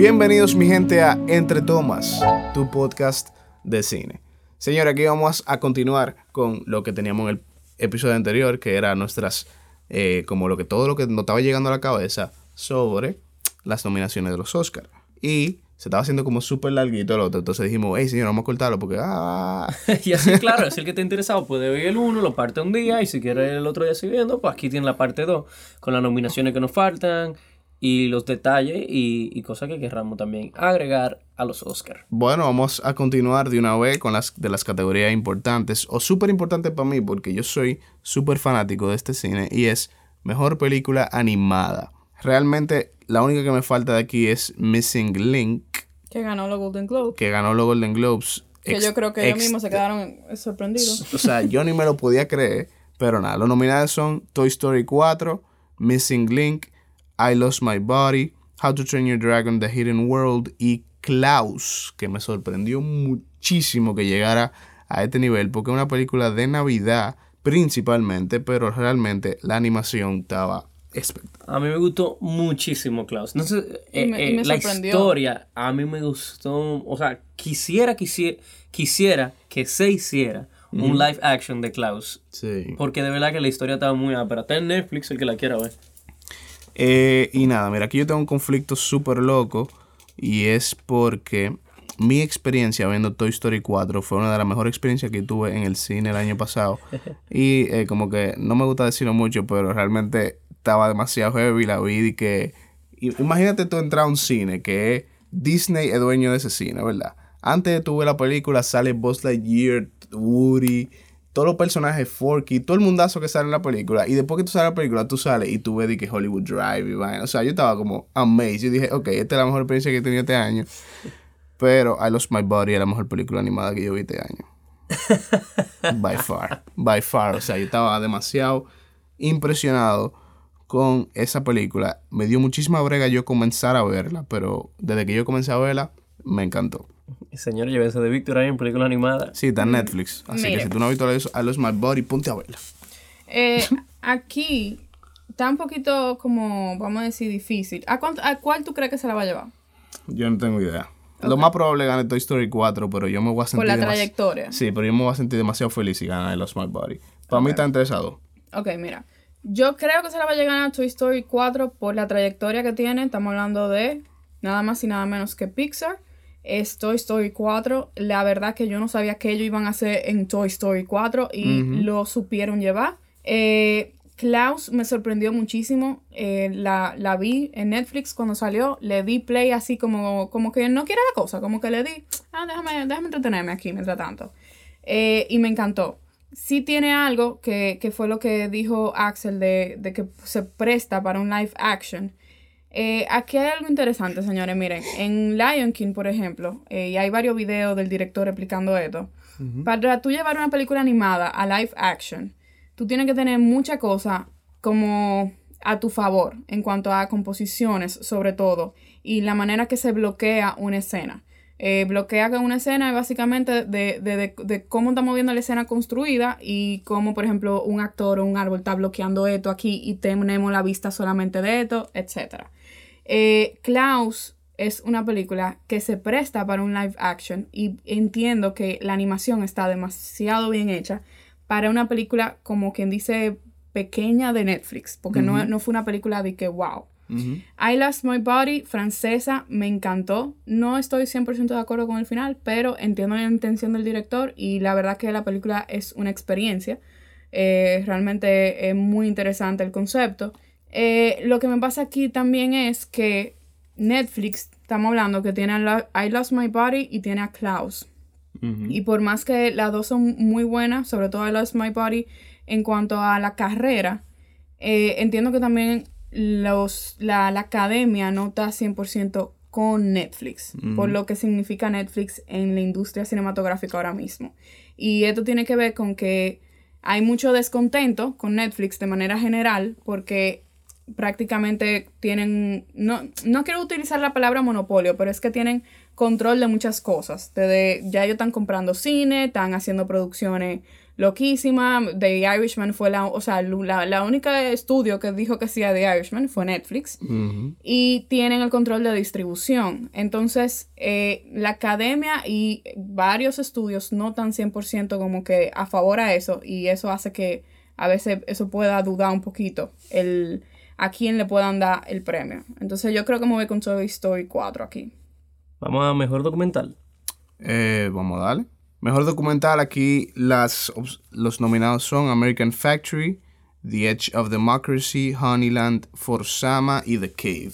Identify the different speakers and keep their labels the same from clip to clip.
Speaker 1: Bienvenidos mi gente a Entre Tomas, tu podcast de cine. Señor, aquí vamos a continuar con lo que teníamos en el episodio anterior, que era nuestras, eh, como lo que todo lo que nos estaba llegando a la cabeza sobre las nominaciones de los Oscars. Y se estaba haciendo como súper larguito el otro. Entonces dijimos, hey, señor, vamos a cortarlo porque. Ah.
Speaker 2: y así, claro, si el que te interesado puede ver el uno, lo parte un día y si quiere el otro día siguiendo, pues aquí tiene la parte 2 con las nominaciones que nos faltan y los detalles y, cosas que querramos también agregar a los Oscars.
Speaker 1: Bueno, vamos a continuar de una vez con las de las categorías importantes o súper importantes para mí porque yo soy súper fanático de este cine y es mejor película animada. Realmente la única que me falta de aquí es Missing Link.
Speaker 3: Que ganó los Golden Globes.
Speaker 1: Que ganó los Golden Globes.
Speaker 3: Que yo creo que ellos mismos se quedaron sorprendidos.
Speaker 1: O sea, yo ni me lo podía creer. Pero nada, los nominados son Toy Story 4, Missing Link, I Lost My Body, How to Train Your Dragon, The Hidden World y Klaus, que me sorprendió muchísimo que llegara a este nivel, porque es una película de Navidad principalmente, pero realmente la animación estaba
Speaker 2: a mí me gustó muchísimo Klaus. No sé, eh, eh, la historia a mí me gustó. O sea, quisiera, quisiera, quisiera que se hiciera un live action de Klaus. Sí. Porque de verdad que la historia estaba muy pero Está en Netflix el que la quiera ver.
Speaker 1: Eh, y nada, mira, aquí yo tengo un conflicto súper loco. Y es porque mi experiencia viendo Toy Story 4 fue una de las mejores experiencias que tuve en el cine el año pasado. y como que no me gusta decirlo mucho, pero realmente estaba demasiado heavy, la vi y que... Imagínate tú entrar a un cine que Disney es dueño de ese cine, ¿verdad? Antes de tu ver la película sale Buzz Lightyear, Woody, todos los personajes Forky, todo el mundazo que sale en la película. Y después que tú sales la película, tú sales y tú ves de que Hollywood Drive y vaina. O sea, yo estaba como amazed. Yo dije, ok, esta es la mejor experiencia que he tenido este año. Pero I Lost My Body es la mejor película animada que yo vi este año. by far. By far. O sea, yo estaba demasiado impresionado con esa película. Me dio muchísima brega yo comenzar a verla, pero desde que yo comencé a verla, me encantó.
Speaker 2: Señor, llévese de Víctor ahí en película animada.
Speaker 1: Sí, está en Netflix. Así que si tú no has visto a los My Body, ponte a verla.
Speaker 3: Eh, aquí está un poquito como, vamos a decir, difícil. ¿A, cuál tú crees que se la va a llevar?
Speaker 1: Yo no tengo idea. Lo más probable gane Toy Story 4, pero yo me voy a sentir.
Speaker 3: Por la trayectoria.
Speaker 1: Sí, pero yo me voy a sentir demasiado feliz si gana los My Body. Para mí está interesado.
Speaker 3: Ok, mira. Yo creo que se la va a llegar a Toy Story 4 por la trayectoria que tiene. Estamos hablando de nada más y nada menos que Pixar. Es Toy Story 4. La verdad que yo no sabía que ellos iban a hacer en Toy Story 4 y lo supieron llevar. Eh, Klaus me sorprendió muchísimo. Eh, la, la, vi en Netflix cuando salió. Le di play así como, como que no quiere la cosa. Como que le di, ah, déjame, déjame entretenerme aquí mientras tanto. Eh, y me encantó sí tiene algo que, fue lo que dijo Axel de, que se presta para un live action. Eh, aquí hay algo interesante, señores. Miren, en Lion King, por ejemplo, eh, y hay varios videos del director explicando esto. Para tú llevar una película animada a live action, tú tienes que tener mucha cosa como a tu favor en cuanto a composiciones, sobre todo, y la manera que se bloquea una escena eh, bloquea una escena básicamente de, de, de, cómo está moviendo la escena construida y cómo, por ejemplo, un actor o un árbol está bloqueando esto aquí y tenemos la vista solamente de esto, etc. Eh, Klaus es una película que se presta para un live action y entiendo que la animación está demasiado bien hecha para una película como quien dice pequeña de Netflix, porque no, no fue una película de que wow. I Lost My Body, francesa, me encantó. No estoy 100% de acuerdo con el final, pero entiendo la intención del director y la verdad que la película es una experiencia. Eh, realmente es muy interesante el concepto. Eh, lo que me pasa aquí también es que Netflix, estamos hablando que tiene a I Lost My Body y tiene a Klaus. Y por más que las dos son muy buenas, sobre todo I Lost My Body en cuanto a la carrera, eh, entiendo que también los, la, academia no está 100% con Netflix, por lo que significa Netflix en la industria cinematográfica ahora mismo. Y esto tiene que ver con que hay mucho descontento con Netflix de manera general porque prácticamente tienen, no, no quiero utilizar la palabra monopolio, pero es que tienen control de muchas cosas. Desde, ya ellos están comprando cine, están haciendo producciones loquísima. The Irishman fue la, o sea, la, la única estudio que dijo que hacía The Irishman fue Netflix. Y tienen el control de distribución. Entonces, eh, la academia y varios estudios no están 100% como que a favor a eso. Y eso hace que a veces eso pueda dudar un poquito el a quién le puedan dar el premio. Entonces yo creo que me voy con Toy Story 4 aquí.
Speaker 2: Vamos a mejor documental.
Speaker 1: Eh, vamos a darle. Mejor documental aquí las, los nominados son American Factory, The Edge of Democracy, Honeyland, Forsama y The Cave.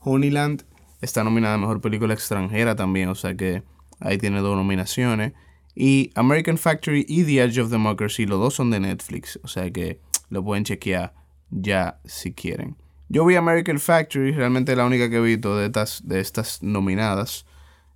Speaker 1: Honeyland está nominada a Mejor Película Extranjera también, o sea que ahí tiene dos nominaciones. Y American Factory y The Edge of Democracy, los dos son de Netflix, o sea que lo pueden chequear ya si quieren. Yo vi American Factory, realmente la única que he visto de estas, de estas nominadas.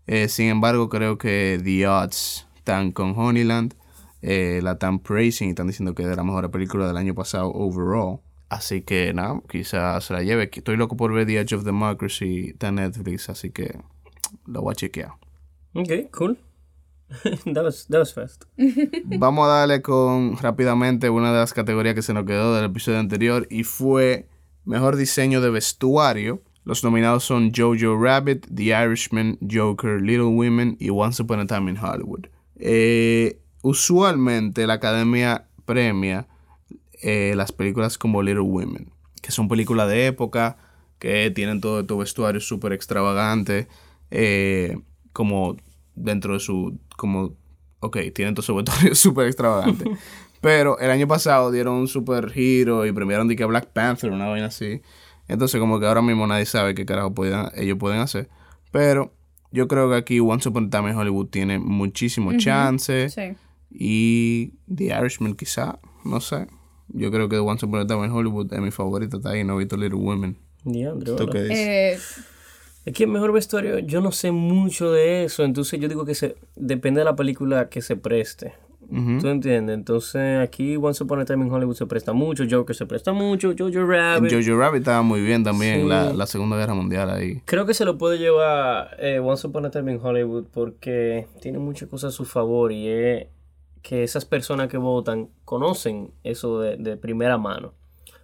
Speaker 1: Eh, sin embargo, creo que The Odds están con Honeyland, eh, la están praising y están diciendo que es la mejor película del año pasado overall. Así que nada, quizás se la lleve. Estoy loco por ver The Edge of Democracy de Netflix, así que lo voy a chequear.
Speaker 2: Ok, cool. that, was, that fast.
Speaker 1: Vamos a darle con rápidamente una de las categorías que se nos quedó del episodio anterior y fue Mejor Diseño de Vestuario. Los nominados son Jojo Rabbit, The Irishman, Joker, Little Women y Once Upon a Time in Hollywood. Eh, usualmente la academia premia eh, las películas como Little Women, que son películas de época, que tienen todo tu vestuario súper extravagante, eh, como dentro de su, como, ok, tienen todo su vestuario súper extravagante. Pero el año pasado dieron un super giro y premiaron de que Black Panther, una vaina así. Entonces como que ahora mismo nadie sabe qué carajo ellos pueden hacer. Pero yo creo que aquí Once Upon a Time in Hollywood tiene muchísimo chance. Sí. Y The Irishman quizá, no sé. Yo creo que Once Upon a Time in Hollywood es mi favorita, está ahí, no he visto Little Women.
Speaker 2: ¿Tú qué dices? Eh, es que el mejor vestuario, yo no sé mucho de eso, entonces yo digo que se depende de la película que se preste. ¿Tú entiendes? Entonces aquí Once Upon a Time in Hollywood se presta mucho, Joker se presta mucho, Jojo Rabbit.
Speaker 1: Jojo Rabbit estaba muy bien también, la, la, Segunda Guerra Mundial ahí.
Speaker 2: Creo que se lo puede llevar eh, Once Upon a Time in Hollywood porque tiene muchas cosas a su favor y es que esas personas que votan conocen eso de, de primera mano.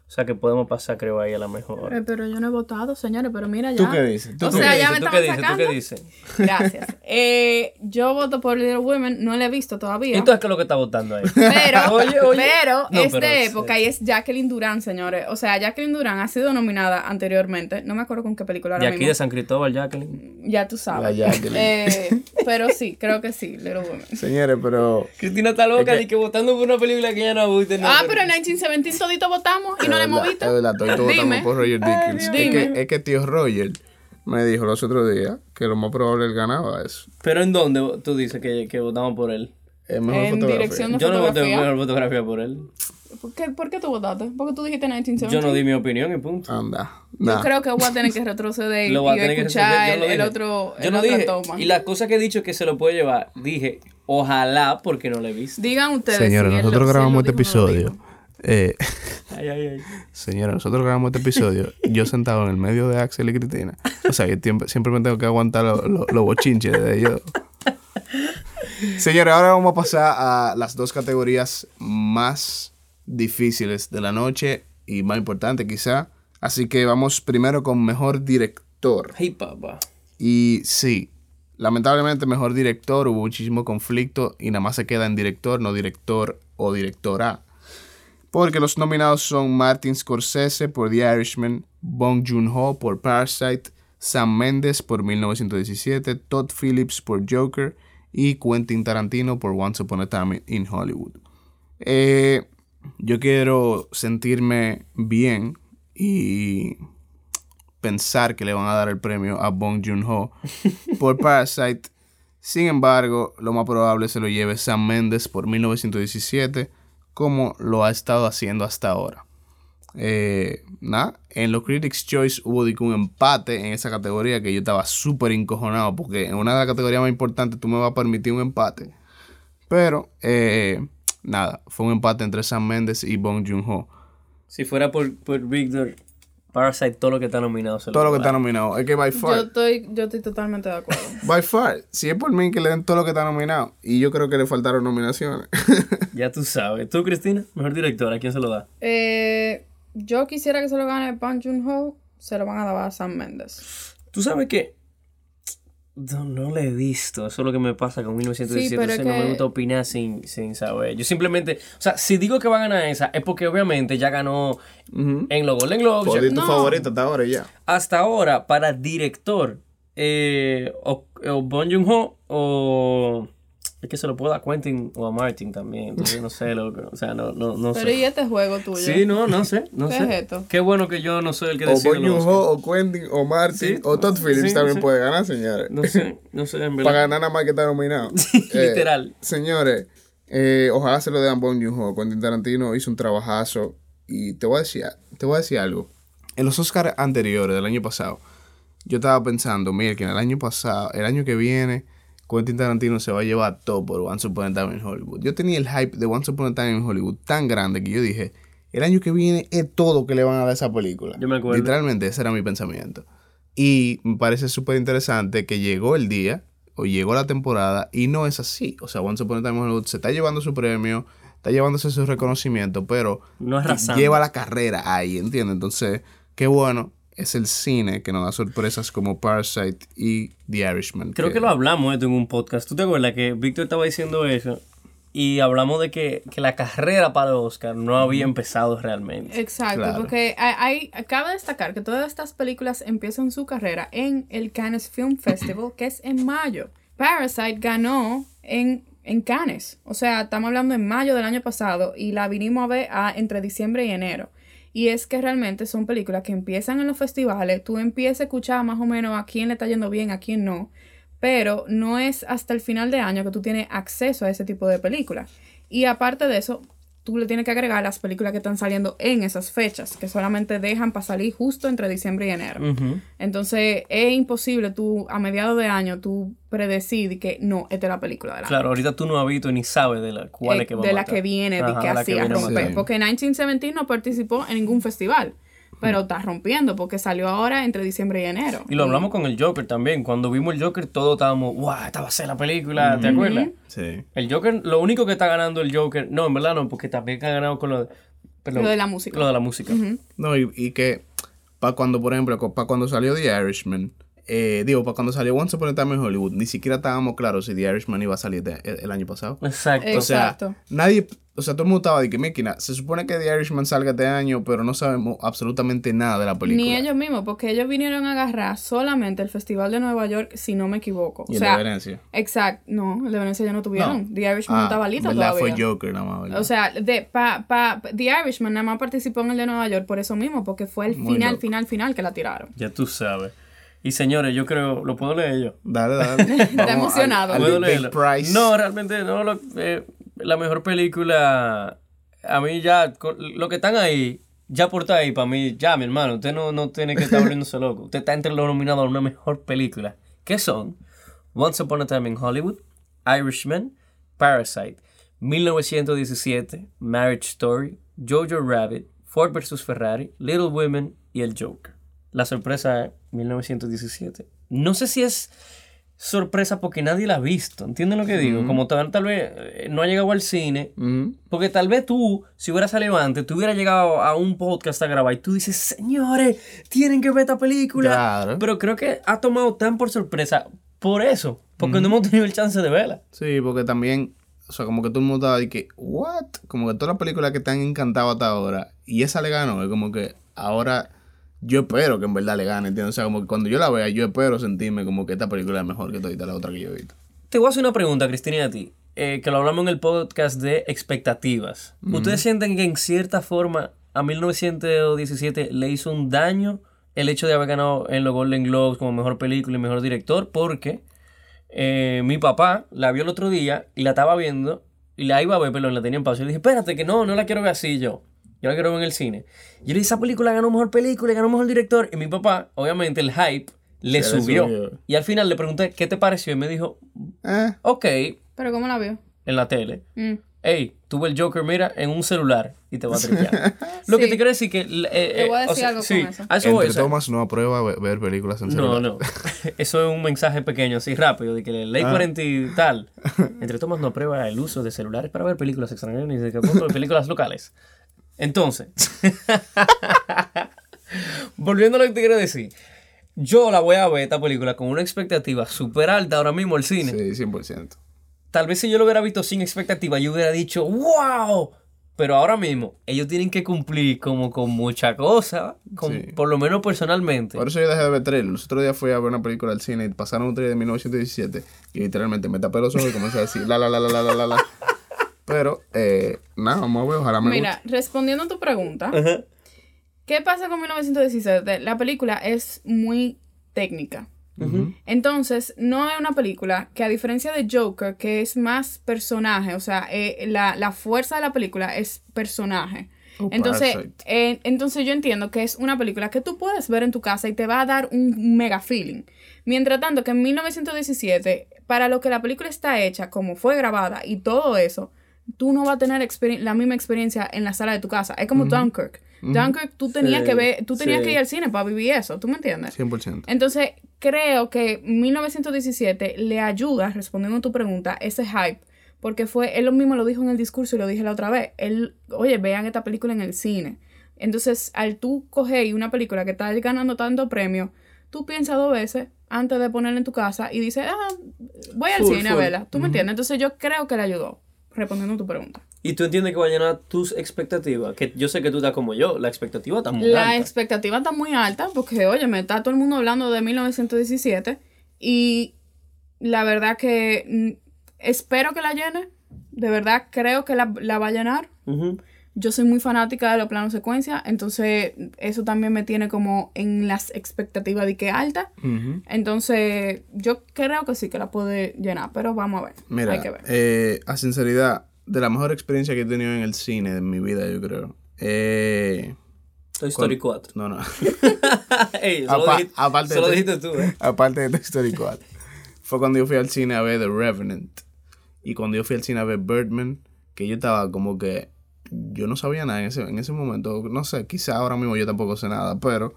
Speaker 2: O sea que podemos pasar, creo, ahí a la mejor.
Speaker 3: Eh, pero yo no he votado, señores, pero mira ya.
Speaker 1: ¿Tú qué dices?
Speaker 3: o sea, ya me ¿Tú qué dices? ¿Tú qué dices? Gracias. Eh, yo voto por Little Women, no la he visto todavía.
Speaker 2: Entonces, ¿qué es lo que está votando ahí?
Speaker 3: Pero, oye, oye. pero es de época y es Jacqueline Durán, señores. O sea, Jacqueline Durán ha sido nominada anteriormente. No me acuerdo con qué película
Speaker 2: ahora Y aquí de San Cristóbal, Jacqueline.
Speaker 3: Ya tú sabes. La Jacqueline. Eh, pero sí, creo que sí, Little Women.
Speaker 1: Señores, pero...
Speaker 2: Cristina está loca y que votando por una película que ella no ha visto.
Speaker 3: ah, pero en 1917 todito votamos y no la hemos visto
Speaker 1: votamos por Roger Dickens. Es que, es que tío Roger me dijo los otros días que lo más probable él ganaba eso.
Speaker 2: ¿Pero en dónde tú dices que, que votamos por él?
Speaker 1: En mejor en dirección
Speaker 2: de Yo no voté mejor fotografía por él.
Speaker 3: ¿Por qué, ¿Por qué tú votaste? Porque tú dijiste 1917.
Speaker 2: Yo no di mi opinión y punto.
Speaker 1: Anda.
Speaker 3: Yo creo que voy a tener que retroceder y, escuchar el, otro,
Speaker 2: yo no dije. Y la cosa que he dicho que se lo puede llevar, dije, ojalá porque no lo he visto.
Speaker 3: Digan ustedes.
Speaker 1: Señores, nosotros grabamos este episodio eh, Señora, nosotros grabamos este episodio, yo sentado en el medio de Axel y Cristina. O sea, yo siempre, me tengo que aguantar los bochinches de ellos. Señores, ahora vamos a pasar a las dos categorías más difíciles de la noche y más importante quizá. Así que vamos primero con mejor director.
Speaker 2: Hey, papá.
Speaker 1: Y sí, lamentablemente mejor director, hubo muchísimo conflicto y nada más se queda en director, no director o directora porque los nominados son Martin Scorsese por The Irishman, Bong Joon-ho por Parasite, Sam Mendes por 1917, Todd Phillips por Joker y Quentin Tarantino por Once Upon a Time in Hollywood. Eh, yo quiero sentirme bien y pensar que le van a dar el premio a Bong Joon-ho por Parasite. Sin embargo, lo más probable se lo lleve Sam Mendes por 1917 como lo ha estado haciendo hasta ahora. Eh, en los Critics Choice hubo un empate en esa categoría que yo estaba súper encojonado porque en una de las categorías más importantes tú me vas a permitir un empate. Pero, eh, nada, fue un empate entre Sam Mendes y Bong Joon-ho.
Speaker 2: Si fuera por, por Victor, Parasite, todo lo que está nominado.
Speaker 1: Se todo lo, que está nominado. Es que by far.
Speaker 3: Yo estoy, yo estoy totalmente de acuerdo.
Speaker 1: by far. Si es por mí que le den todo lo que está nominado. Y yo creo que le faltaron nominaciones.
Speaker 2: ya tú sabes. ¿Tú, Cristina? Mejor directora. ¿A quién se lo da?
Speaker 3: Eh, yo quisiera que se lo gane Bong Joon-ho. Se lo van a dar a Sam Mendes.
Speaker 2: Tú sabes que no, no lo he visto. Eso es lo que me pasa con 1917. no me gusta opinar sin, sin saber. Yo simplemente. O sea, si digo que va a ganar esa, es porque obviamente ya ganó en los Golden Globes.
Speaker 1: tu favorito hasta ahora ya.
Speaker 2: Hasta ahora, para director, eh, o, o Bon Joon-ho o es que se lo puedo dar a Quentin o a Martin también. Entonces no sé, lo, o sea, no, no, no
Speaker 3: Pero ¿y este juego tuyo?
Speaker 2: Sí, no, no sé. No
Speaker 3: ¿Qué
Speaker 2: sé.
Speaker 3: es esto?
Speaker 2: Qué bueno que yo no soy el que decide.
Speaker 1: O Bon Ho, o Quentin, o Martin, o Todd Phillips también puede ganar, señores.
Speaker 2: No sé, no sé, en
Speaker 1: verdad. Para ganar nada más que está nominado.
Speaker 2: Eh, literal.
Speaker 1: Señores, eh, ojalá se lo den Bon Joon-ho. Quentin Tarantino hizo un trabajazo. Y te voy a decir, te voy a decir algo. En los Oscars anteriores del año pasado, yo estaba pensando, mira, que en el año pasado, el año que viene Quentin Tarantino se va a llevar todo por Once Upon a Time in Hollywood. Yo tenía el hype de Once Upon a Time in Hollywood tan grande que yo dije, el año que viene es todo que le van a dar a esa película.
Speaker 2: Yo me acuerdo.
Speaker 1: Literalmente, ese era mi pensamiento. Y me parece súper interesante que llegó el día, o llegó la temporada, y no es así. O sea, Once Upon a Time in Hollywood se está llevando su premio, está llevándose su reconocimiento, pero
Speaker 2: no
Speaker 1: lleva la carrera ahí, ¿entiendes? Entonces, qué bueno es el cine que nos da sorpresas como Parasite y The Irishman.
Speaker 2: Creo que, lo hablamos esto en un podcast. ¿Tú te acuerdas que Víctor estaba diciendo eso? Y hablamos de que, la carrera para Oscar no había empezado realmente.
Speaker 3: Exacto, porque hay, cabe destacar que todas estas películas empiezan su carrera en el Cannes Film Festival, que es en mayo. Parasite ganó en, en Cannes, o sea, estamos hablando en mayo del año pasado y la vinimos a ver entre diciembre y enero. Y es que realmente son películas que empiezan en los festivales, tú empiezas a escuchar más o menos a quién le está yendo bien, a quién no, pero no es hasta el final de año que tú tienes acceso a ese tipo de películas. Y aparte de eso, tú le tienes que agregar las películas que están saliendo en esas fechas, que solamente dejan para salir justo entre diciembre y enero. Entonces, es imposible tú, a mediados de año, tú predecir que no, esta es la película de la
Speaker 2: Claro, ahorita tú no has visto ni sabes de la cuál es que va
Speaker 3: De la que viene, de que hacía romper. Porque 1917 no participó en ningún festival pero está rompiendo porque salió ahora entre diciembre y enero.
Speaker 2: Y lo hablamos con el Joker también. Cuando vimos el Joker, todos estábamos, ¡guau! Esta va a ser la película, ¿te acuerdas?
Speaker 1: Sí.
Speaker 2: El Joker, lo único que está ganando el Joker, no, en verdad no, porque también ha ganado con lo de,
Speaker 3: lo de la música.
Speaker 2: Lo de la música.
Speaker 1: No, y, y que para cuando, por ejemplo, para cuando salió The Irishman, eh, digo, para cuando salió Once Upon a Time in Hollywood, ni siquiera estábamos claros si The Irishman iba a salir el, año pasado.
Speaker 2: Exacto.
Speaker 1: O sea, nadie, o sea, todo el mundo estaba de que, máquina, se supone que The Irishman salga este año, pero no sabemos absolutamente nada de la película.
Speaker 3: Ni ellos mismos, porque ellos vinieron a agarrar solamente el Festival de Nueva York, si no me equivoco.
Speaker 1: ¿Y
Speaker 3: o
Speaker 1: sea, el de Venecia?
Speaker 3: Exacto, no, el de Venecia ya no tuvieron. The Irishman ah, estaba listo todavía.
Speaker 1: fue Joker nada más,
Speaker 3: O sea, de, pa, pa, The Irishman nada más participó en el de Nueva York por eso mismo, porque fue el final, final, final que la tiraron.
Speaker 2: Ya tú sabes. Y señores, yo creo, ¿lo puedo leer yo?
Speaker 1: Dale, dale.
Speaker 3: Está emocionado.
Speaker 2: ¿Puedo leerlo? No, realmente no. Lo, eh, la mejor película, a mí ya, lo que están ahí, ya por estar ahí, para mí, ya, mi hermano, usted no, no tiene que estar volviéndose loco. Usted está entre los nominados a una mejor película. ¿Qué son? Once Upon a Time in Hollywood, Irishman, Parasite, 1917, Marriage Story, Jojo Rabbit, Ford vs. Ferrari, Little Women y El Joker. La sorpresa es 1917. No sé si es sorpresa porque nadie la ha visto. ¿Entienden lo que digo? Como tal, tal vez eh, no ha llegado al cine. Porque tal vez tú, si hubieras salido antes, tú hubieras llegado a un podcast a grabar y tú dices, señores, tienen que ver esta película. Pero creo que ha tomado tan por sorpresa por eso. Porque no hemos tenido el chance de verla.
Speaker 1: Sí, porque también, o sea, como que todo el mundo estaba de que, ¿what? Como que todas las películas que te han encantado hasta ahora y esa le ganó. Es como que ahora yo espero que en verdad le gane, ¿entiendes? O sea, como que cuando yo la vea, yo espero sentirme como que esta película es mejor que toda la otra que yo he visto.
Speaker 2: Te voy a hacer una pregunta, Cristina, a ti, eh, que lo hablamos en el podcast de expectativas. ¿Ustedes sienten que en cierta forma a 1917 le hizo un daño el hecho de haber ganado en los Golden Globes como mejor película y mejor director? Porque eh, mi papá la vio el otro día y la estaba viendo y la iba a ver, pero la tenía en pausa. Y le dije, espérate, que no, no la quiero ver así yo. Yo la quiero ver en el cine. Yo le dije, esa película ganó mejor película, ganó mejor director. Y mi papá, obviamente, el hype le subió. Y al final le pregunté, ¿qué te pareció? Y me dijo,
Speaker 1: eh.
Speaker 2: ok.
Speaker 3: ¿Pero cómo la vio?
Speaker 2: En la tele. Mm. hey, tuve el Joker, mira, en un celular y te va a tripear. Lo que te quiero decir que... Eh,
Speaker 3: te voy a decir algo con eso.
Speaker 1: Entre Thomas no aprueba ver películas en celular.
Speaker 2: No, no. Eso es un mensaje pequeño, así rápido, de que la ley 40 ah. y tal. Entre Thomas no aprueba el uso de celulares para ver películas extranjeras ni de películas locales. Entonces, volviendo a lo que te quiero decir. Yo la voy a ver esta película con una expectativa súper alta ahora mismo al cine.
Speaker 1: Sí, 100%.
Speaker 2: Tal vez si yo lo hubiera visto sin expectativa, yo hubiera dicho, wow. Pero ahora mismo, ellos tienen que cumplir como con mucha cosa, por lo menos personalmente.
Speaker 1: Por eso yo dejé de ver trailers. Los otros días fui a ver una película al cine y pasaron un trailer de 1917 y literalmente me tapé los ojos y comencé a decir la la la la la la la. Pero, eh, nada, vamos a ver, ojalá me
Speaker 3: Mira, respondiendo a tu pregunta, ¿qué pasa con 1917? La película es muy técnica. Entonces, no es una película que a diferencia de Joker, que es más personaje, o sea, eh, la, fuerza de la película es personaje. Oh, entonces, eh, entonces yo entiendo que es una película que tú puedes ver en tu casa y te va a dar un mega feeling. Mientras tanto que en 1917, para lo que la película está hecha, como fue grabada y todo eso, tú no vas a tener la misma experiencia en la sala de tu casa. Es como Dunkirk. Dunkirk, tú tenías que ver, tú tenías que ir al cine para vivir eso, ¿tú me entiendes?
Speaker 1: 100%.
Speaker 3: Entonces, creo que 1917 le ayuda, respondiendo a tu pregunta, ese hype, porque fue, él mismo lo dijo en el discurso y lo dije la otra vez, él, oye, vean esta película en el cine. Entonces, al tú coger una película que está ganando tanto premio, tú piensas dos veces antes de ponerla en tu casa y dices, ah, voy al cine a verla. ¿Tú me entiendes? Entonces, yo creo que le ayudó respondiendo a tu pregunta.
Speaker 2: ¿Y tú entiendes que va a llenar tus expectativas? Que yo sé que tú estás como yo, la expectativa está muy
Speaker 3: alta. La expectativa está muy alta porque, oye, me está todo el mundo hablando de 1917 y la verdad que mm, espero que la llene. De verdad creo que la, va a llenar. Yo soy muy fanática de los planos secuencia, entonces eso también me tiene como en las expectativas de que alta. Entonces yo creo que sí que la puede llenar, pero vamos a ver.
Speaker 1: Mira, Hay que ver. Eh, a sinceridad, de la mejor experiencia que he tenido en el cine de mi vida, yo creo. Eh,
Speaker 2: Toy Story 4.
Speaker 1: No, no.
Speaker 2: Ey, solo, dijiste, aparte solo dijiste tú, ¿eh?
Speaker 1: Aparte de Toy Story 4. Fue cuando yo fui al cine a ver The Revenant. Y cuando yo fui al cine a ver Birdman, que yo estaba como que yo no sabía nada en ese, en ese momento. No sé, quizá ahora mismo yo tampoco sé nada, pero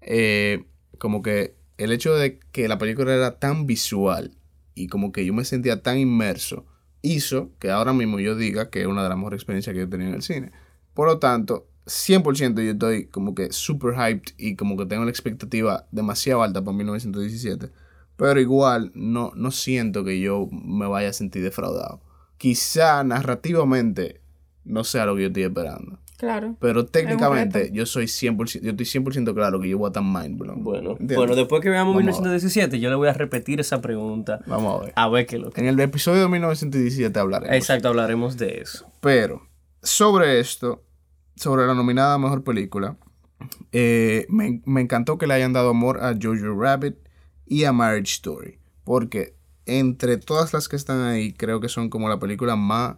Speaker 1: eh, como que el hecho de que la película era tan visual y como que yo me sentía tan inmerso, hizo que ahora mismo yo diga que es una de las mejores experiencias que he tenido en el cine. Por lo tanto, 100% yo estoy como que super hyped y como que tengo la expectativa demasiado alta para 1917. Pero igual no, no siento que yo me vaya a sentir defraudado. Quizá narrativamente no sea lo que yo estoy esperando.
Speaker 3: Claro.
Speaker 1: Pero técnicamente yo soy 100%, yo estoy 100% claro que yo voy a estar mind blown.
Speaker 2: Bueno, bueno, después que veamos 1917, yo le voy a repetir esa pregunta.
Speaker 1: Vamos a ver.
Speaker 2: A ver qué lo que...
Speaker 1: En el episodio de 1917 hablaremos.
Speaker 2: Exacto, hablaremos de eso.
Speaker 1: Pero, sobre esto, sobre la nominada Mejor Película, eh, me, me encantó que le hayan dado amor a Jojo Rabbit y a Marriage Story. Porque entre todas las que están ahí, creo que son como la película más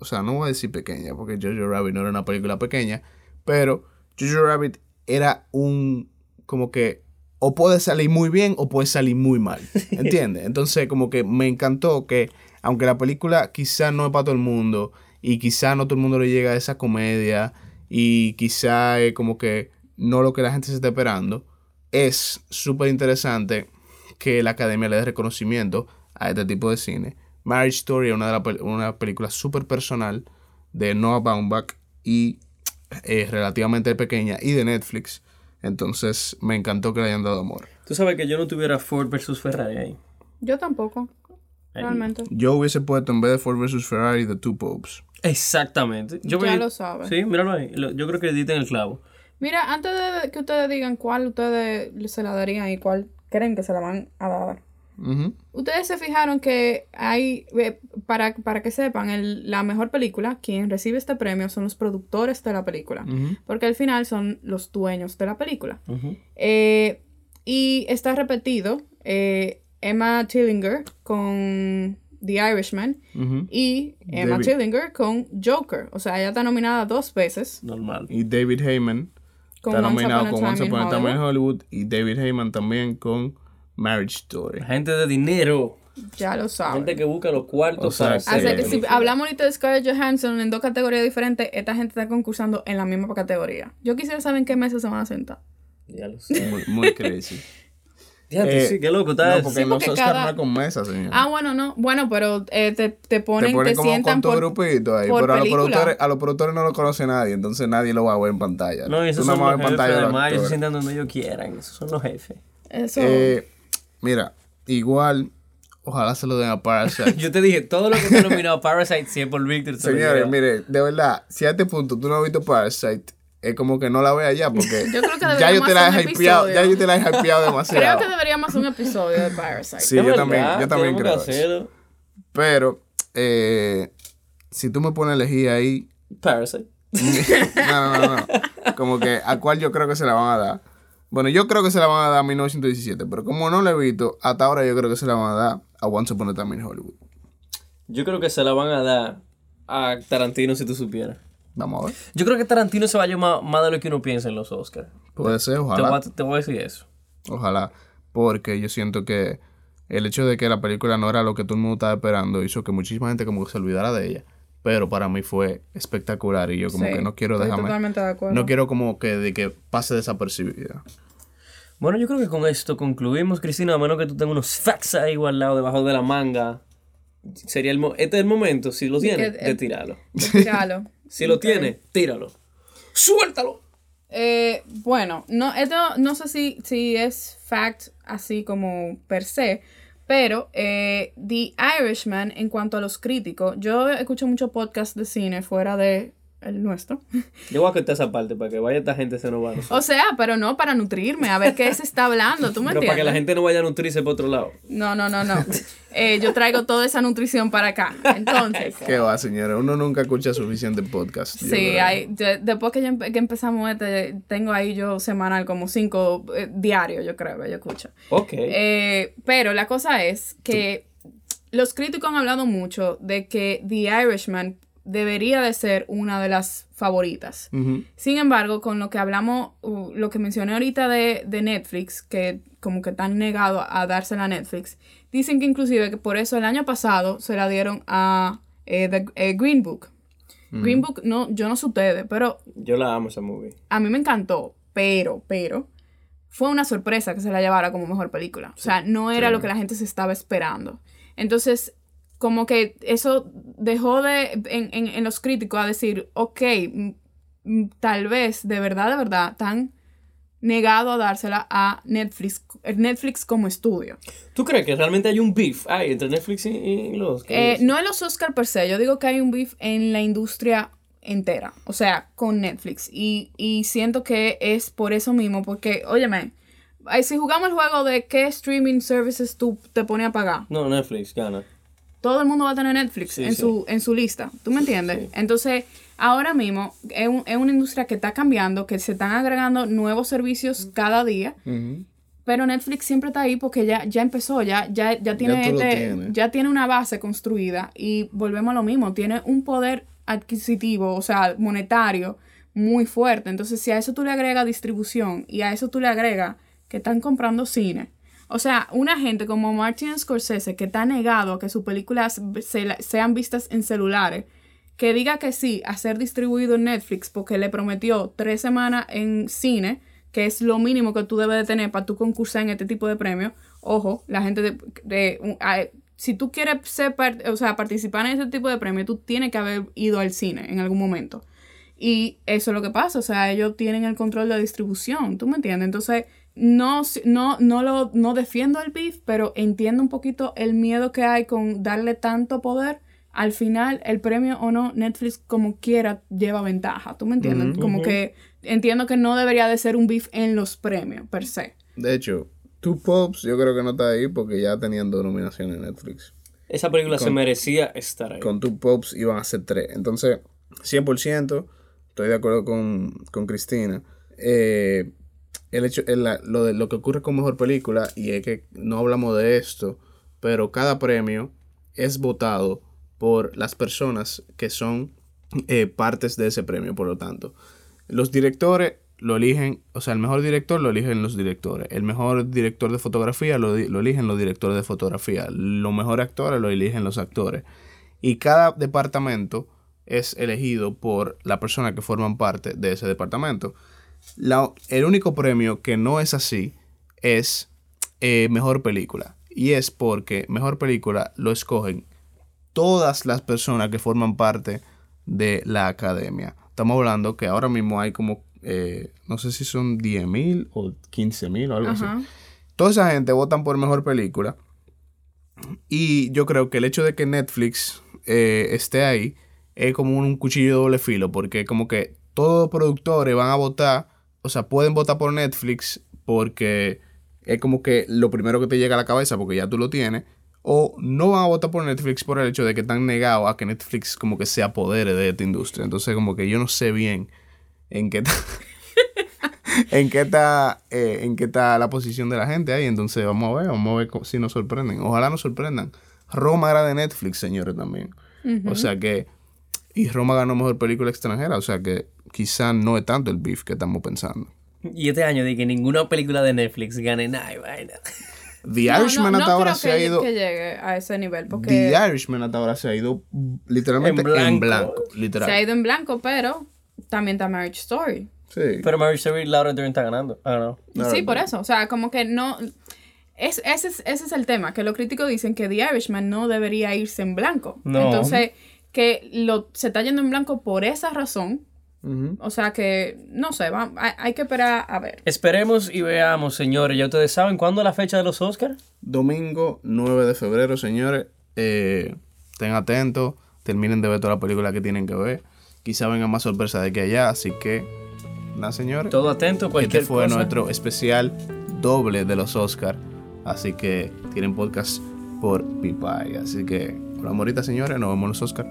Speaker 1: o sea, no voy a decir pequeña, porque Jojo Rabbit no era una película pequeña, pero Jojo Rabbit era un, como que, o puede salir muy bien o puede salir muy mal, ¿entiendes? Entonces, como que me encantó que, aunque la película quizá no es para todo el mundo, y quizá no todo el mundo le llega a esa comedia, y quizá es como que no lo que la gente se está esperando, es súper interesante que la academia le dé reconocimiento a este tipo de cine Marriage Story, una, de una película súper personal de Noah Baumbach y es eh, relativamente pequeña y de Netflix. Entonces me encantó que le hayan dado amor.
Speaker 2: Tú sabes que yo no tuviera Ford versus Ferrari ahí.
Speaker 3: Yo tampoco. Realmente.
Speaker 1: Yo hubiese puesto en vez de Ford versus Ferrari The Two Popes.
Speaker 2: Exactamente. Yo
Speaker 3: ya lo sabes.
Speaker 2: Sí, míralo ahí. Yo creo que editen el clavo.
Speaker 3: Mira, antes de que ustedes digan cuál ustedes se la darían y cuál creen que se la van a dar. Ustedes se fijaron que hay, eh, para, para que sepan, la mejor película, quien recibe este premio son los productores de la película, porque al final son los dueños de la película. Eh, y está repetido eh, Emma Tillinger con The Irishman y Emma Tillinger con Joker. O sea, ella está nominada dos veces.
Speaker 2: Normal.
Speaker 1: Y David Heyman está nominado con Once Upon a Time in Hollywood y David Heyman también con Marriage Story.
Speaker 2: Gente de dinero.
Speaker 3: Ya lo saben.
Speaker 2: Gente que busca los cuartos
Speaker 3: para Así que si hablamos ahorita de Scarlett Johansson en dos categorías diferentes, esta gente está concursando en la misma categoría. Yo quisiera saber en qué mesa se van a sentar.
Speaker 2: Ya lo sé.
Speaker 1: Muy, muy crazy.
Speaker 2: Ya, eh, sí, qué loco está
Speaker 1: No, porque no se cada... con mesa, señor.
Speaker 3: Ah, bueno, no. Bueno, pero eh, te, te ponen, te, ponen te como sientan con tu
Speaker 1: grupito ahí. pero a los, productores, a los productores no lo conoce nadie, entonces nadie lo va a ver en pantalla.
Speaker 2: No, esos son los jefes, además, ellos se sientan donde ellos quieran. Esos son los jefes.
Speaker 3: Eso...
Speaker 1: Eh, mira, igual... Ojalá se lo den a Parasite.
Speaker 2: Yo te dije, todo lo que te nominado a Parasite, siempre por Victor.
Speaker 1: Señores, mire, de verdad, si a este punto tú no has visto Parasite, es como que no la vea ya porque ya yo te la he hypeado, ya yo te la he hypeado demasiado.
Speaker 3: Creo que deberíamos un episodio de Parasite.
Speaker 1: Sí, yo también, yo también creo. Pero eh, si tú me pones a elegir ahí
Speaker 2: Parasite.
Speaker 1: no, no, no, Como que a cuál yo creo que se la van a dar. Bueno, yo creo que se la van a dar a 1917, pero como no la he visto, hasta ahora yo creo que se la van a dar a Once Upon a Time in Hollywood.
Speaker 2: Yo creo que se la van a dar a Tarantino si tú supieras.
Speaker 1: Vamos a ver.
Speaker 2: Yo creo que Tarantino se va a llamar más de lo que uno piensa en los Oscars.
Speaker 1: Puede ser, ojalá.
Speaker 2: Te voy, a, decir eso.
Speaker 1: Ojalá. Porque yo siento que el hecho de que la película no era lo que todo el mundo estaba esperando hizo que muchísima gente como que se olvidara de ella. Pero para mí fue espectacular y yo como que no quiero dejarme...
Speaker 3: Totalmente de acuerdo.
Speaker 1: No quiero como que, de que pase desapercibida.
Speaker 2: Bueno, yo creo que con esto concluimos, Cristina, a menos que tú tengas unos facts ahí lado, debajo de la manga. Sería el este es el momento, si lo tienes, de tirarlo.
Speaker 3: Tirarlo.
Speaker 2: Si lo tiene, tíralo. ¡Suéltalo!
Speaker 3: Eh, bueno, no, esto no sé si, si es fact así como per se, pero eh, The Irishman, en cuanto a los críticos, yo escucho muchos podcasts de cine fuera de el nuestro.
Speaker 2: Yo voy a quitar esa parte para que vaya esta gente se nos vaya.
Speaker 3: O sea, pero no para nutrirme, a ver qué se está hablando, ¿tú me pero
Speaker 2: para que la gente no vaya a nutrirse por otro lado.
Speaker 3: No, no, no, no. Eh, yo traigo toda esa nutrición para acá. Entonces.
Speaker 1: ¿Qué va, señora? Uno nunca escucha suficiente podcast.
Speaker 3: Sí, hay, después que, que, empezamos este, tengo ahí yo semanal como cinco eh, diarios, yo creo, yo escucho.
Speaker 2: Ok.
Speaker 3: Eh, pero la cosa es que los críticos han hablado mucho de que The Irishman debería de ser una de las favoritas. Sin embargo, con lo que hablamos, uh, lo que mencioné ahorita de, Netflix, que como que están negados a dársela a Netflix, dicen que inclusive que por eso el año pasado se la dieron a eh, eh, Green Book. Green Book, no, yo no sé ustedes, pero...
Speaker 2: Yo la amo esa movie.
Speaker 3: A mí me encantó, pero, pero, fue una sorpresa que se la llevara como mejor película. O sea, no era lo que la gente se estaba esperando. Entonces, como que eso dejó de, en, en, en los críticos a decir, ok, tal vez, de verdad, de verdad, tan negado a dársela a Netflix, Netflix como estudio.
Speaker 2: ¿Tú crees que realmente hay un beef entre Netflix y, los
Speaker 3: eh, No en los Oscar per se, yo digo que hay un beef en la industria entera, o sea, con Netflix. Y, y siento que es por eso mismo, porque, óyeme, si jugamos el juego de qué streaming services tú te pones a pagar.
Speaker 2: No, Netflix gana
Speaker 3: todo el mundo va a tener Netflix en, Su, en su lista. ¿Tú me entiendes? Entonces, ahora mismo es, una industria que está cambiando, que se están agregando nuevos servicios cada día. Pero Netflix siempre está ahí porque ya, ya empezó, ya, ya, ya, tiene este, ya tiene una base construida y volvemos a lo mismo, tiene un poder adquisitivo, o sea, monetario muy fuerte. Entonces, si a eso tú le agregas distribución y a eso tú le agregas que están comprando cine, o sea, una gente como Martin Scorsese que está negado a que sus películas sean vistas en celulares, que diga que sí a ser distribuido en Netflix porque le prometió tres semanas en cine, que es lo mínimo que tú debes de tener para tú concursar en este tipo de premios. Ojo, la gente de, si tú quieres ser o sea, participar en este tipo de premios, tú tienes que haber ido al cine en algún momento. Y eso es lo que pasa, o sea, ellos tienen el control de distribución, ¿tú me entiendes? Entonces, no, no, no, lo, no defiendo el beef, pero entiendo un poquito el miedo que hay con darle tanto poder. Al final, el premio o no, Netflix como quiera lleva ventaja. ¿Tú me entiendes? Como que entiendo que no debería de ser un beef en los premios, per se.
Speaker 1: De hecho, Two Pops yo creo que no está ahí porque ya tenían dos nominaciones en Netflix.
Speaker 2: Esa película se merecía estar ahí.
Speaker 1: Con Two Pops iban a ser tres. Entonces, 100%, estoy de acuerdo con, con Cristina. Eh, el hecho, lo, de, lo que ocurre con mejor película, y es que no hablamos de esto, pero cada premio es votado por las personas que son eh, partes de ese premio, por lo tanto. Los directores lo eligen, o sea, el mejor director lo eligen los directores, el mejor director de fotografía lo, lo eligen los directores de fotografía, los mejores actores lo eligen los actores. Y cada departamento es elegido por la persona que forman parte de ese departamento. El único premio que no es así es eh, mejor película. Y es porque mejor película lo escogen todas las personas que forman parte de la academia. Estamos hablando que ahora mismo hay como, eh, no sé si son 10 mil o 15 mil o algo así. Toda esa gente votan por mejor película. Y yo creo que el hecho de que Netflix eh, esté ahí es como un cuchillo de doble filo, porque como que todos los productores van a votar, o sea, pueden votar por Netflix porque es como que lo primero que te llega a la cabeza porque ya tú lo tienes, o no van a votar por Netflix por el hecho de que están negados a que Netflix como que se apodere de esta industria. Entonces como que yo no sé bien en qué está, en qué está, eh, en qué está la posición de la gente ahí. Entonces vamos a ver, vamos a ver si nos sorprenden. Ojalá nos sorprendan. Roma era de Netflix, señores, también. O sea que y Roma ganó mejor película extranjera, o sea que quizá no es tanto el beef que estamos pensando.
Speaker 2: Y este año de que ninguna película de Netflix gane nada, vaina.
Speaker 1: The Irishman hasta ahora se ha ido.
Speaker 3: que llegue a ese nivel. Porque
Speaker 1: The Irishman hasta ahora se ha ido literalmente en blanco. literal.
Speaker 3: Se ha ido en blanco, pero también está Marriage Story.
Speaker 2: Sí. Pero Marriage Story, Laura Dern está ganando. Ah,
Speaker 3: no. Sí, por eso. O sea, como que no. Es, ese, es, ese es el tema, que los críticos dicen que The Irishman no debería irse en blanco. No. Entonces, que lo, se está yendo en blanco por esa razón. O sea que, no sé, hay, que esperar a ver.
Speaker 2: Esperemos y veamos, señores. Ya ustedes saben, ¿cuándo es la fecha de los Oscars?
Speaker 1: Domingo 9 de febrero, señores. Eh, estén atentos, terminen de ver toda la película que tienen que ver. Quizá venga más sorpresa de que allá, así que, nada, señores.
Speaker 2: Todo atento,
Speaker 1: cualquier Este fue nuestro especial doble de los Oscars. Así que tienen podcast por Pipay. Así que Hola, morita, señores. Nos vemos en los Oscar.